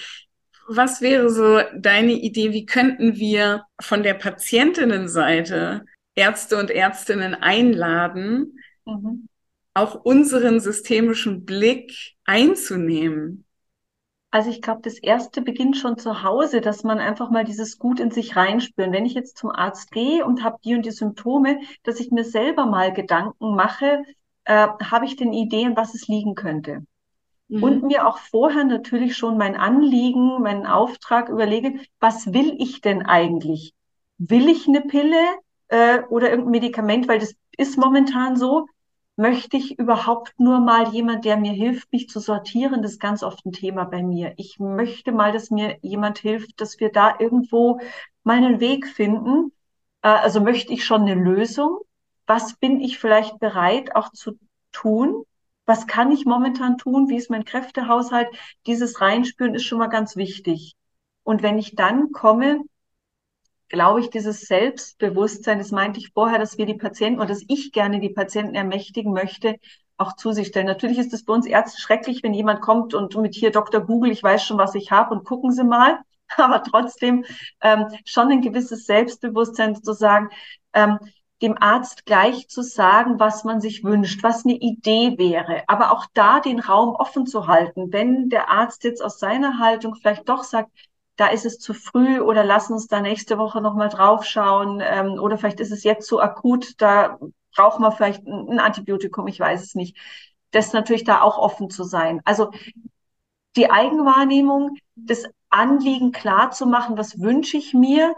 was wäre so deine Idee? Wie könnten wir von der Patientinnenseite Ärzte und Ärztinnen einladen, mhm. auch unseren systemischen Blick einzunehmen? Also ich glaube, das erste beginnt schon zu Hause, dass man einfach mal dieses Gut in sich reinspüren. Wenn ich jetzt zum Arzt gehe und habe die und die Symptome, dass ich mir selber mal Gedanken mache, äh, habe ich denn Ideen, was es liegen könnte? Mhm. Und mir auch vorher natürlich schon mein Anliegen, meinen Auftrag überlege, was will ich denn eigentlich? Will ich eine Pille äh, oder irgendein Medikament, weil das ist momentan so, möchte ich überhaupt nur mal jemand, der mir hilft, mich zu sortieren? Das ist ganz oft ein Thema bei mir. Ich möchte mal, dass mir jemand hilft, dass wir da irgendwo meinen Weg finden. Äh, also möchte ich schon eine Lösung? Was bin ich vielleicht bereit auch zu tun? Was kann ich momentan tun? Wie ist mein Kräftehaushalt? Dieses Reinspüren ist schon mal ganz wichtig. Und wenn ich dann komme, glaube ich, dieses Selbstbewusstsein, das meinte ich vorher, dass wir die Patienten oder dass ich gerne die Patienten ermächtigen möchte, auch zu sich stellen. Natürlich ist es bei uns Ärzten schrecklich, wenn jemand kommt und mit hier Dr. Google, ich weiß schon, was ich habe und gucken Sie mal. Aber trotzdem ähm, schon ein gewisses Selbstbewusstsein zu sagen, ähm, dem Arzt gleich zu sagen, was man sich wünscht, was eine Idee wäre, aber auch da den Raum offen zu halten. Wenn der Arzt jetzt aus seiner Haltung vielleicht doch sagt, da ist es zu früh oder lass uns da nächste Woche nochmal draufschauen ähm, oder vielleicht ist es jetzt zu akut, da braucht man vielleicht ein, Antibiotikum, ich weiß es nicht. Das natürlich da auch offen zu sein. Also die Eigenwahrnehmung, das Anliegen klar zu machen, was wünsche ich mir,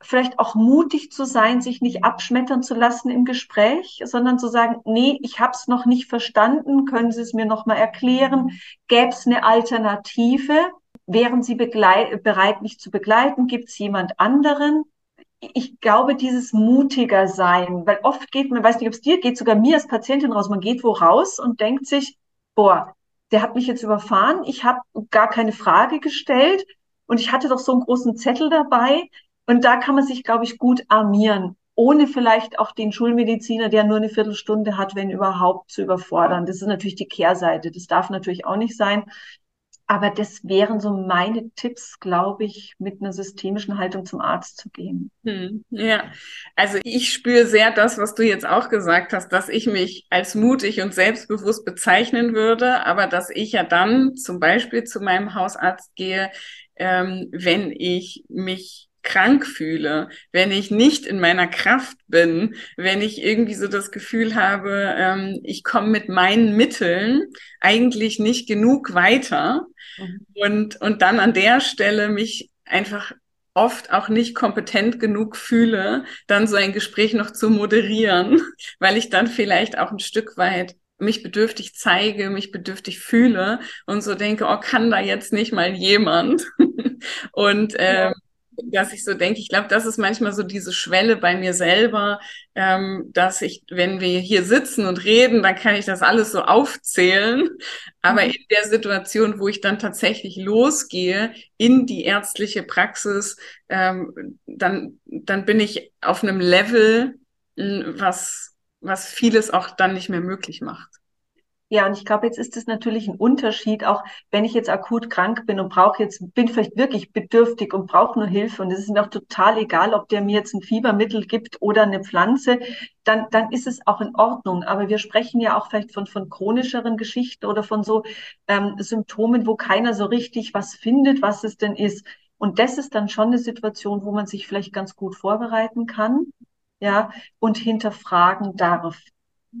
vielleicht auch mutig zu sein, sich nicht abschmettern zu lassen im Gespräch, sondern zu sagen, nee, ich habe es noch nicht verstanden, können Sie es mir noch mal erklären? Gäbe es eine Alternative? Wären Sie bereit, mich zu begleiten? Gibt es jemand anderen? Ich glaube, dieses mutiger sein, weil oft geht man, weiß nicht, ob es dir geht, sogar mir als Patientin raus, man geht wo raus und denkt sich, boah, der hat mich jetzt überfahren, ich habe gar keine Frage gestellt und ich hatte doch so einen großen Zettel dabei. Und da kann man sich, glaube ich, gut armieren, ohne vielleicht auch den Schulmediziner, der nur eine Viertelstunde hat, wenn überhaupt, zu überfordern. Das ist natürlich die Kehrseite. Das darf natürlich auch nicht sein. Aber das wären so meine Tipps, glaube ich, mit einer systemischen Haltung zum Arzt zu gehen. Hm, ja, also ich spüre sehr das, was du jetzt auch gesagt hast, dass ich mich als mutig und selbstbewusst bezeichnen würde, aber dass ich ja dann zum Beispiel zu meinem Hausarzt gehe, ähm, wenn ich mich krank fühle, wenn ich nicht in meiner Kraft bin, wenn ich irgendwie so das Gefühl habe, ähm, ich komme mit meinen Mitteln eigentlich nicht genug weiter mhm. und, und dann an der Stelle mich einfach oft auch nicht kompetent genug fühle, dann so ein Gespräch noch zu moderieren, weil ich dann vielleicht auch ein Stück weit mich bedürftig zeige, mich bedürftig fühle und so denke, oh, kann da jetzt nicht mal jemand? und ähm, dass ich so denke, ich glaube, das ist manchmal so diese Schwelle bei mir selber, ähm, dass ich, wenn wir hier sitzen und reden, dann kann ich das alles so aufzählen. Aber mhm. in der Situation, wo ich dann tatsächlich losgehe in die ärztliche Praxis, ähm, dann, dann bin ich auf einem Level, was, was vieles auch dann nicht mehr möglich macht. Ja, und ich glaube, jetzt ist es natürlich ein Unterschied, auch wenn ich jetzt akut krank bin und brauche jetzt, bin vielleicht wirklich bedürftig und brauche nur Hilfe und es ist mir auch total egal, ob der mir jetzt ein Fiebermittel gibt oder eine Pflanze, dann, dann ist es auch in Ordnung. Aber wir sprechen ja auch vielleicht von, von chronischeren Geschichten oder von so ähm, Symptomen, wo keiner so richtig was findet, was es denn ist. Und das ist dann schon eine Situation, wo man sich vielleicht ganz gut vorbereiten kann, ja, und hinterfragen darf.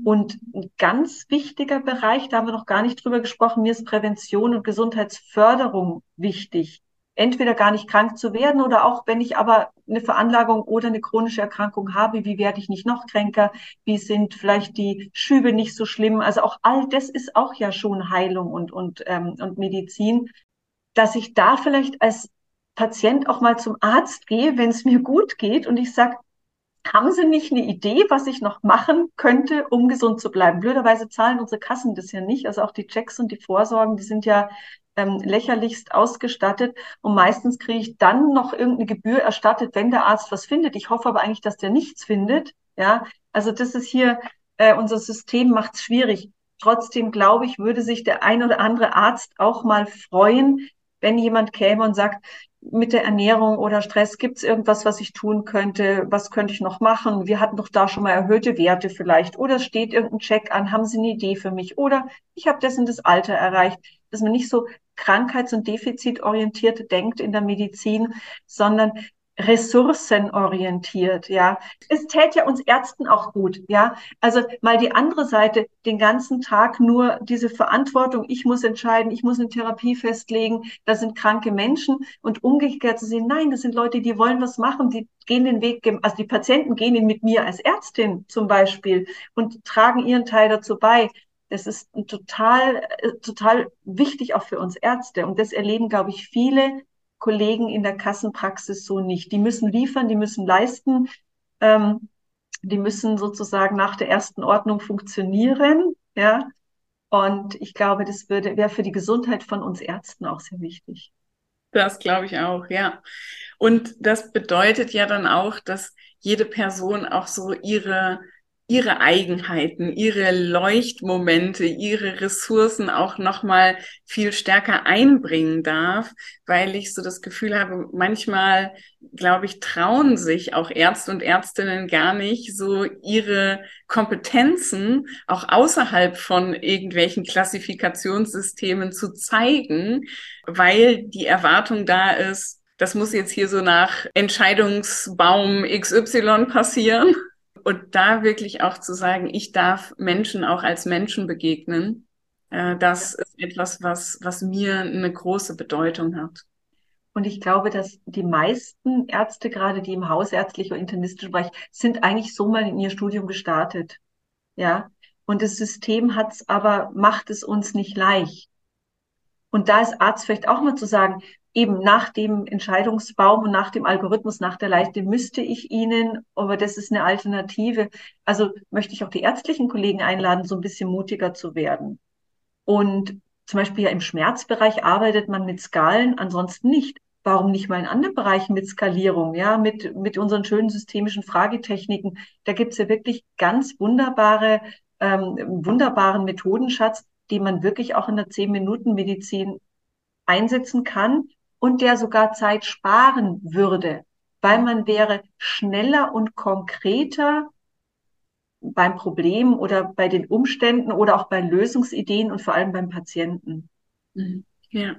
Und ein ganz wichtiger Bereich, da haben wir noch gar nicht drüber gesprochen, mir ist Prävention und Gesundheitsförderung wichtig. Entweder gar nicht krank zu werden oder auch, wenn ich aber eine Veranlagung oder eine chronische Erkrankung habe, wie werde ich nicht noch kränker? Wie sind vielleicht die Schübe nicht so schlimm? Also auch all das ist auch ja schon Heilung und, und, ähm, und Medizin, dass ich da vielleicht als Patient auch mal zum Arzt gehe, wenn es mir gut geht und ich sage, haben Sie nicht eine Idee, was ich noch machen könnte, um gesund zu bleiben? Blöderweise zahlen unsere Kassen das ja nicht. Also auch die Checks und die Vorsorgen, die sind ja ähm, lächerlichst ausgestattet. Und meistens kriege ich dann noch irgendeine Gebühr erstattet, wenn der Arzt was findet. Ich hoffe aber eigentlich, dass der nichts findet. Ja, also das ist hier, äh, unser System macht es schwierig. Trotzdem glaube ich, würde sich der ein oder andere Arzt auch mal freuen, wenn jemand käme und sagt, mit der Ernährung oder Stress, gibt es irgendwas, was ich tun könnte? Was könnte ich noch machen? Wir hatten doch da schon mal erhöhte Werte vielleicht. Oder es steht irgendein Check an, haben Sie eine Idee für mich? Oder ich habe das in das Alter erreicht. Dass man nicht so krankheits- und defizitorientiert denkt in der Medizin, sondern ressourcenorientiert, ja. Es täte ja uns Ärzten auch gut, ja. Also mal die andere Seite, den ganzen Tag nur diese Verantwortung, ich muss entscheiden, ich muss eine Therapie festlegen, das sind kranke Menschen und umgekehrt zu sehen, nein, das sind Leute, die wollen was machen, die gehen den Weg, also die Patienten gehen ihn mit mir als Ärztin zum Beispiel und tragen ihren Teil dazu bei. Das ist total, äh, total wichtig auch für uns Ärzte. Und das erleben, glaube ich, viele Kollegen in der Kassenpraxis so nicht. Die müssen liefern, die müssen leisten, ähm, die müssen sozusagen nach der ersten Ordnung funktionieren, ja. Und ich glaube, das würde, wäre für die Gesundheit von uns Ärzten auch sehr wichtig. Das glaube ich auch, ja. Und das bedeutet ja dann auch, dass jede Person auch so ihre ihre Eigenheiten, ihre Leuchtmomente, ihre Ressourcen auch noch mal viel stärker einbringen darf, weil ich so das Gefühl habe, manchmal glaube ich trauen sich auch Ärzte und Ärztinnen gar nicht so ihre Kompetenzen auch außerhalb von irgendwelchen Klassifikationssystemen zu zeigen, weil die Erwartung da ist, das muss jetzt hier so nach Entscheidungsbaum XY passieren. Und da wirklich auch zu sagen, ich darf Menschen auch als Menschen begegnen, äh, das ist etwas, was, was mir eine große Bedeutung hat. Und ich glaube, dass die meisten Ärzte, gerade die im hausärztlichen und internistischen Bereich, sind eigentlich so mal in ihr Studium gestartet. Ja. Und das System hat's aber, macht es uns nicht leicht. Und da ist Arzt vielleicht auch mal zu sagen, eben nach dem Entscheidungsbaum und nach dem Algorithmus, nach der Leiste müsste ich Ihnen, aber das ist eine Alternative. Also möchte ich auch die ärztlichen Kollegen einladen, so ein bisschen mutiger zu werden. Und zum Beispiel ja im Schmerzbereich arbeitet man mit Skalen, ansonsten nicht. Warum nicht mal in anderen Bereichen mit Skalierung, ja, mit, mit unseren schönen systemischen Fragetechniken? Da gibt's ja wirklich ganz wunderbare, ähm, wunderbaren Methodenschatz, die man wirklich auch in der 10-Minuten-Medizin einsetzen kann und der sogar Zeit sparen würde, weil man wäre schneller und konkreter beim Problem oder bei den Umständen oder auch bei Lösungsideen und vor allem beim Patienten. Mhm. Ja.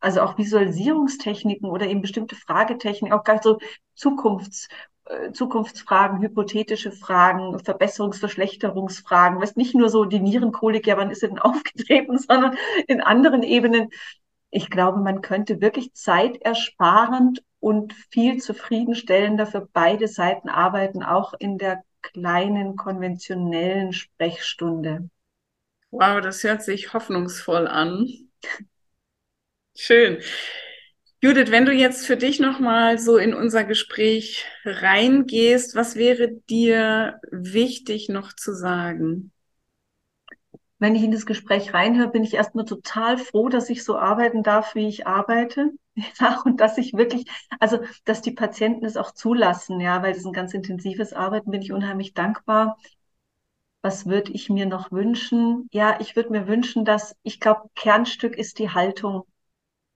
Also auch Visualisierungstechniken oder eben bestimmte Fragetechniken, auch gar so Zukunfts, Zukunftsfragen, hypothetische Fragen, Verbesserungs-, Verschlechterungsfragen, weißt nicht nur so die Nierenkolik, ja, wann ist sie denn aufgetreten, sondern in anderen Ebenen ich glaube, man könnte wirklich zeitersparend und viel zufriedenstellender für beide Seiten arbeiten, auch in der kleinen konventionellen Sprechstunde. Wow, das hört sich hoffnungsvoll an. Schön. Judith, wenn du jetzt für dich nochmal so in unser Gespräch reingehst, was wäre dir wichtig noch zu sagen? wenn ich in das Gespräch reinhöre, bin ich erstmal total froh, dass ich so arbeiten darf, wie ich arbeite. Ja, und dass ich wirklich, also, dass die Patienten es auch zulassen, ja, weil das ein ganz intensives Arbeiten, bin ich unheimlich dankbar. Was würde ich mir noch wünschen? Ja, ich würde mir wünschen, dass, ich glaube, Kernstück ist die Haltung.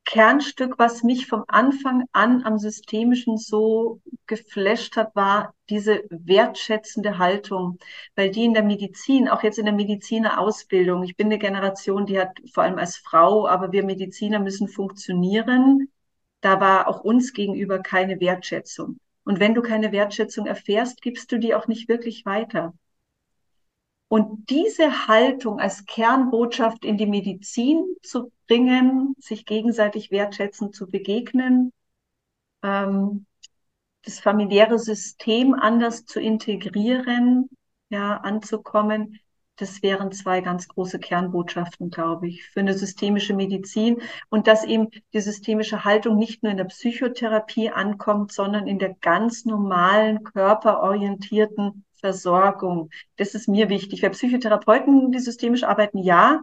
Kernstück, was mich vom Anfang an am Systemischen so geflasht hat, war diese wertschätzende Haltung, weil die in der Medizin, auch jetzt in der Medizinerausbildung, ich bin eine Generation, die hat vor allem als Frau, aber wir Mediziner müssen funktionieren. Da war auch uns gegenüber keine Wertschätzung. Und wenn du keine Wertschätzung erfährst, gibst du die auch nicht wirklich weiter. Und diese Haltung als Kernbotschaft in die Medizin zu bringen, sich gegenseitig wertschätzend zu begegnen, ähm, das familiäre System anders zu integrieren, ja, anzukommen, das wären zwei ganz große Kernbotschaften, glaube ich, für eine systemische Medizin. Und dass eben die systemische Haltung nicht nur in der Psychotherapie ankommt, sondern in der ganz normalen körperorientierten Versorgung. Das ist mir wichtig. Für Psychotherapeuten, die systemisch arbeiten, ja,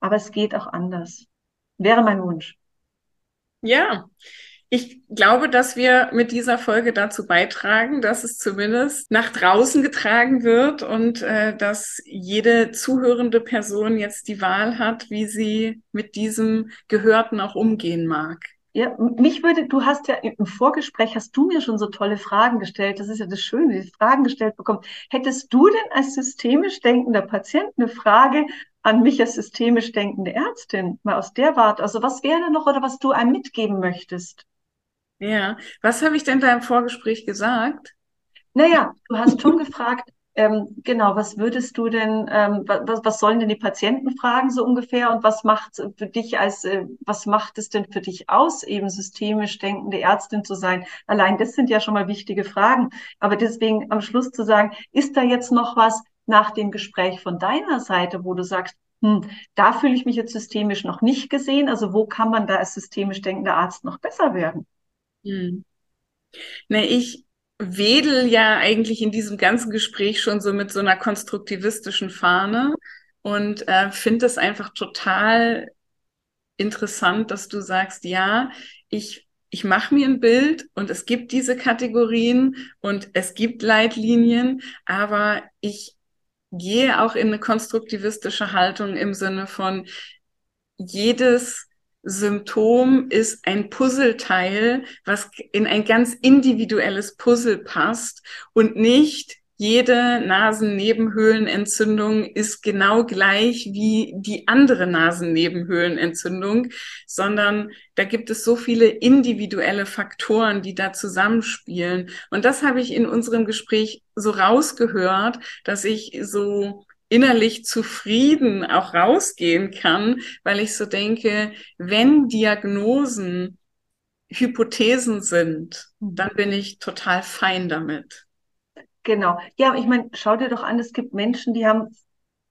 aber es geht auch anders. Wäre mein Wunsch. Ja, ich glaube, dass wir mit dieser Folge dazu beitragen, dass es zumindest nach draußen getragen wird und äh, dass jede zuhörende Person jetzt die Wahl hat, wie sie mit diesem Gehörten auch umgehen mag. Ja, mich würde, du hast ja im Vorgespräch hast du mir schon so tolle Fragen gestellt. Das ist ja das Schöne, die Fragen gestellt bekommen. Hättest du denn als systemisch denkender Patient eine Frage an mich als systemisch denkende Ärztin, mal aus der Warte? Also was wäre da noch oder was du einem mitgeben möchtest? Ja, was habe ich denn da im Vorgespräch gesagt? Naja, du hast schon gefragt, ähm, genau, was würdest du denn, ähm, was, was sollen denn die Patienten fragen so ungefähr und was macht für dich als, äh, was macht es denn für dich aus, eben systemisch denkende Ärztin zu sein? Allein das sind ja schon mal wichtige Fragen. Aber deswegen am Schluss zu sagen, ist da jetzt noch was nach dem Gespräch von deiner Seite, wo du sagst, hm, da fühle ich mich jetzt systemisch noch nicht gesehen. Also wo kann man da als systemisch denkender Arzt noch besser werden? Hm. Ne, ich wedel ja eigentlich in diesem ganzen Gespräch schon so mit so einer konstruktivistischen Fahne und äh, finde es einfach total interessant, dass du sagst, ja, ich, ich mache mir ein Bild und es gibt diese Kategorien und es gibt Leitlinien, aber ich gehe auch in eine konstruktivistische Haltung im Sinne von jedes Symptom ist ein Puzzleteil, was in ein ganz individuelles Puzzle passt und nicht jede Nasennebenhöhlenentzündung ist genau gleich wie die andere Nasennebenhöhlenentzündung, sondern da gibt es so viele individuelle Faktoren, die da zusammenspielen. Und das habe ich in unserem Gespräch so rausgehört, dass ich so innerlich zufrieden auch rausgehen kann, weil ich so denke, wenn Diagnosen Hypothesen sind, dann bin ich total fein damit. Genau. Ja, ich meine, schau dir doch an, es gibt Menschen, die haben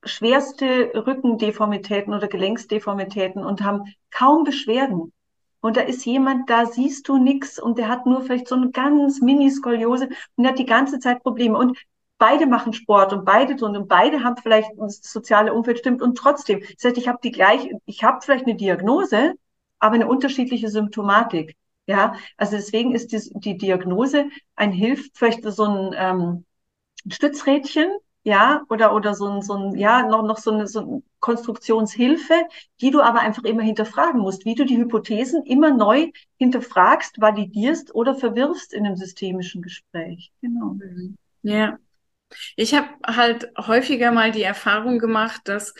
schwerste Rückendeformitäten oder Gelenksdeformitäten und haben kaum Beschwerden. Und da ist jemand, da siehst du nichts und der hat nur vielleicht so eine ganz Mini-Skoliose und hat die ganze Zeit Probleme. Und beide machen Sport und beide tun und beide haben vielleicht das soziale Umfeld stimmt und trotzdem. Das heißt, ich habe die gleiche, ich habe vielleicht eine Diagnose, aber eine unterschiedliche Symptomatik. Ja, also deswegen ist die, die Diagnose ein hilft vielleicht so ein ähm, Stützrädchen, ja, oder oder so ein, so ein ja noch noch so eine, so eine Konstruktionshilfe, die du aber einfach immer hinterfragen musst, wie du die Hypothesen immer neu hinterfragst, validierst oder verwirfst in einem systemischen Gespräch. Genau. Ja. Ich habe halt häufiger mal die Erfahrung gemacht, dass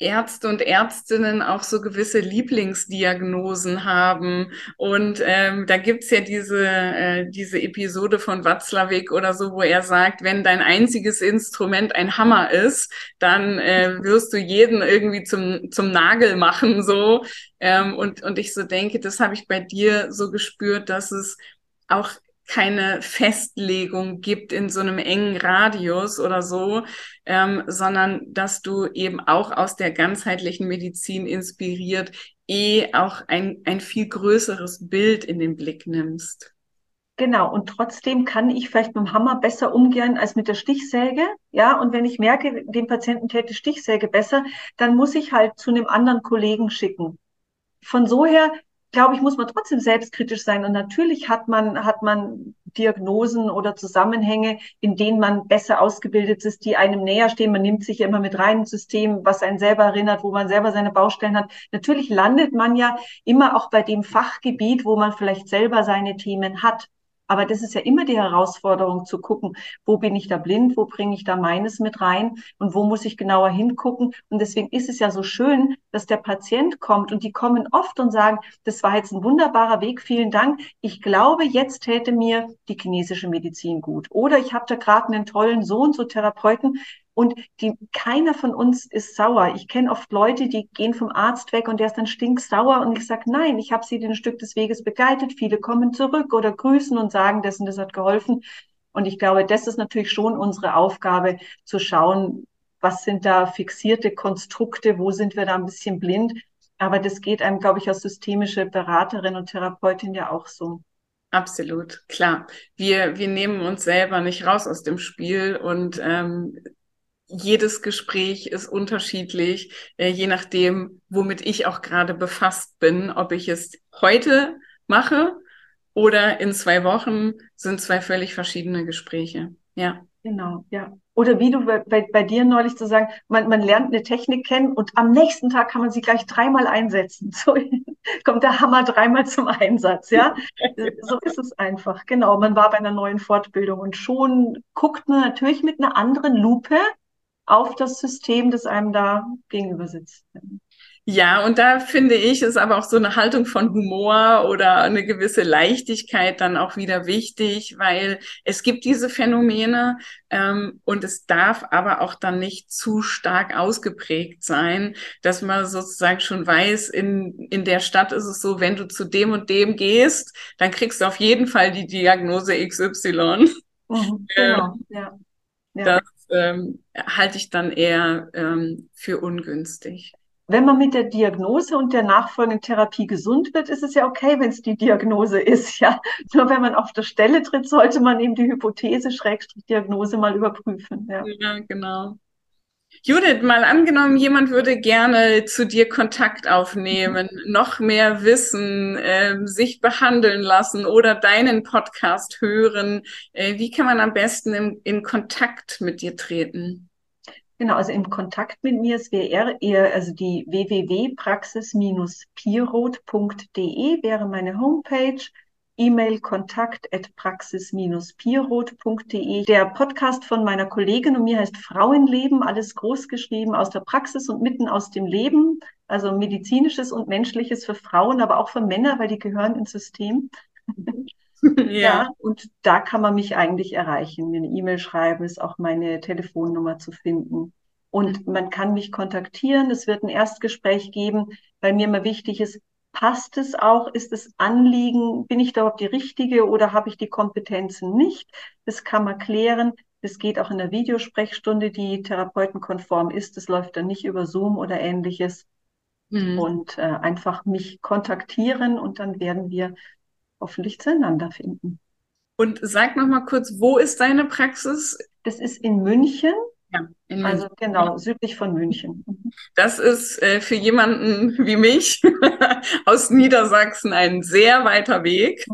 Ärzte und Ärztinnen auch so gewisse Lieblingsdiagnosen haben. Und ähm, da gibt's ja diese, äh, diese Episode von Watzlawick oder so, wo er sagt, wenn dein einziges Instrument ein Hammer ist, dann äh, wirst du jeden irgendwie zum, zum Nagel machen. so ähm, und, und ich so denke, das habe ich bei dir so gespürt, dass es auch keine Festlegung gibt in so einem engen Radius oder so, ähm, sondern dass du eben auch aus der ganzheitlichen Medizin inspiriert eh auch ein, ein viel größeres Bild in den Blick nimmst. Genau, und trotzdem kann ich vielleicht mit dem Hammer besser umgehen als mit der Stichsäge. Ja, und wenn ich merke, dem Patienten täte Stichsäge besser, dann muss ich halt zu einem anderen Kollegen schicken. Von so her glaube ich, muss man trotzdem selbstkritisch sein. Und natürlich hat man, hat man Diagnosen oder Zusammenhänge, in denen man besser ausgebildet ist, die einem näher stehen. Man nimmt sich ja immer mit rein ins System, was einen selber erinnert, wo man selber seine Baustellen hat. Natürlich landet man ja immer auch bei dem Fachgebiet, wo man vielleicht selber seine Themen hat. Aber das ist ja immer die Herausforderung zu gucken, wo bin ich da blind, wo bringe ich da meines mit rein und wo muss ich genauer hingucken. Und deswegen ist es ja so schön, dass der Patient kommt und die kommen oft und sagen, das war jetzt ein wunderbarer Weg, vielen Dank. Ich glaube, jetzt täte mir die chinesische Medizin gut. Oder ich habe da gerade einen tollen Sohn, so Therapeuten, und die, keiner von uns ist sauer. Ich kenne oft Leute, die gehen vom Arzt weg und der ist dann stinksauer und ich sage, nein, ich habe sie den Stück des Weges begleitet. Viele kommen zurück oder grüßen und sagen, das und das hat geholfen. Und ich glaube, das ist natürlich schon unsere Aufgabe, zu schauen, was sind da fixierte Konstrukte, wo sind wir da ein bisschen blind. Aber das geht einem, glaube ich, als systemische Beraterin und Therapeutin ja auch so. Absolut, klar. Wir, wir nehmen uns selber nicht raus aus dem Spiel und ähm, jedes Gespräch ist unterschiedlich, äh, je nachdem, womit ich auch gerade befasst bin. Ob ich es heute mache oder in zwei Wochen, sind zwei völlig verschiedene Gespräche. Ja. Genau, ja. Oder wie du bei, bei dir neulich zu sagen, man, man lernt eine Technik kennen und am nächsten Tag kann man sie gleich dreimal einsetzen. So kommt der Hammer dreimal zum Einsatz, ja. so ist es einfach. Genau. Man war bei einer neuen Fortbildung und schon guckt man natürlich mit einer anderen Lupe auf das System, das einem da gegenüber sitzt. Ja, und da finde ich, ist aber auch so eine Haltung von Humor oder eine gewisse Leichtigkeit dann auch wieder wichtig, weil es gibt diese Phänomene ähm, und es darf aber auch dann nicht zu stark ausgeprägt sein, dass man sozusagen schon weiß, in, in der Stadt ist es so, wenn du zu dem und dem gehst, dann kriegst du auf jeden Fall die Diagnose XY. Mhm, genau, ja. Ja. Das ähm, halte ich dann eher ähm, für ungünstig. Wenn man mit der Diagnose und der nachfolgenden Therapie gesund wird, ist es ja okay, wenn es die Diagnose ist, ja. Nur wenn man auf der Stelle tritt, sollte man eben die Hypothese Schrägstrich Diagnose mal überprüfen. Ja, ja genau. Judith, mal angenommen, jemand würde gerne zu dir Kontakt aufnehmen, noch mehr wissen, äh, sich behandeln lassen oder deinen Podcast hören. Äh, wie kann man am besten in, in Kontakt mit dir treten? Genau, also im Kontakt mit mir ist WR also die www.praxis-pirot.de wäre meine Homepage. E-Mail kontakt at praxis-pirot.de. Der Podcast von meiner Kollegin und mir heißt Frauenleben, alles groß geschrieben aus der Praxis und mitten aus dem Leben. Also medizinisches und menschliches für Frauen, aber auch für Männer, weil die gehören ins System. ja. ja, und da kann man mich eigentlich erreichen. Mir eine E-Mail schreiben, ist auch meine Telefonnummer zu finden. Und man kann mich kontaktieren. Es wird ein Erstgespräch geben, weil mir immer wichtig ist, Passt es auch? Ist es Anliegen? Bin ich da überhaupt die Richtige oder habe ich die Kompetenzen nicht? Das kann man klären. Das geht auch in der Videosprechstunde, die therapeutenkonform ist. Das läuft dann nicht über Zoom oder ähnliches. Mhm. Und äh, einfach mich kontaktieren und dann werden wir hoffentlich zueinander finden. Und sag noch mal kurz, wo ist deine Praxis? Das ist in München ja, also genau, südlich von München. Das ist äh, für jemanden wie mich aus Niedersachsen ein sehr weiter Weg.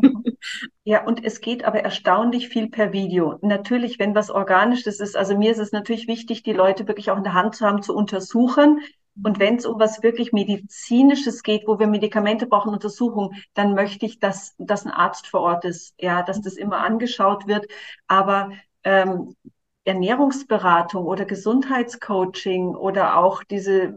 Ja, und es geht aber erstaunlich viel per Video. Natürlich, wenn was Organisches ist, also mir ist es natürlich wichtig, die Leute wirklich auch in der Hand zu haben, zu untersuchen. Und wenn es um was wirklich Medizinisches geht, wo wir Medikamente brauchen, Untersuchungen, dann möchte ich, dass, dass ein Arzt vor Ort ist, ja, dass das immer angeschaut wird. Aber ähm, Ernährungsberatung oder Gesundheitscoaching oder auch diese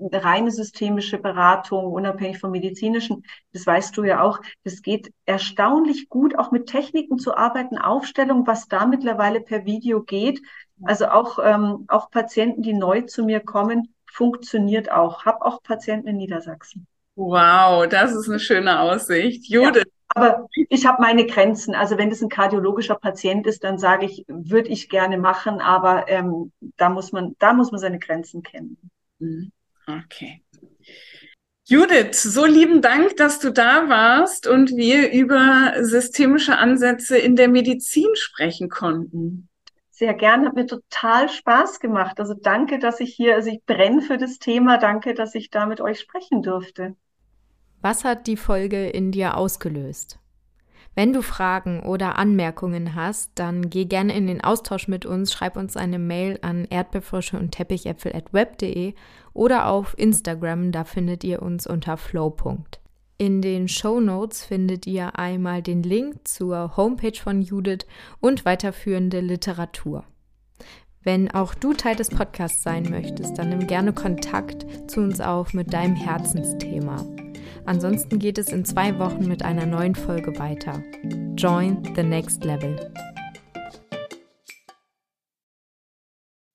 reine systemische Beratung, unabhängig vom medizinischen, das weißt du ja auch, das geht erstaunlich gut, auch mit Techniken zu arbeiten, Aufstellung, was da mittlerweile per Video geht. Also auch, ähm, auch Patienten, die neu zu mir kommen, funktioniert auch. Hab auch Patienten in Niedersachsen. Wow, das ist eine schöne Aussicht. Judith, aber ich habe meine Grenzen. Also wenn es ein kardiologischer Patient ist, dann sage ich, würde ich gerne machen, aber ähm, da muss man, da muss man seine Grenzen kennen. Mhm. Okay. Judith, so lieben Dank, dass du da warst und wir über systemische Ansätze in der Medizin sprechen konnten. Sehr gern, hat mir total Spaß gemacht. Also danke, dass ich hier, also ich brenne für das Thema. Danke, dass ich da mit euch sprechen durfte. Was hat die Folge in dir ausgelöst? Wenn du Fragen oder Anmerkungen hast, dann geh gerne in den Austausch mit uns, schreib uns eine Mail an erdbeerfrösche und teppichäpfel.web.de oder auf Instagram, da findet ihr uns unter flow. In den Show Notes findet ihr einmal den Link zur Homepage von Judith und weiterführende Literatur. Wenn auch du Teil des Podcasts sein möchtest, dann nimm gerne Kontakt zu uns auf mit deinem Herzensthema. Ansonsten geht es in zwei Wochen mit einer neuen Folge weiter. Join the next level.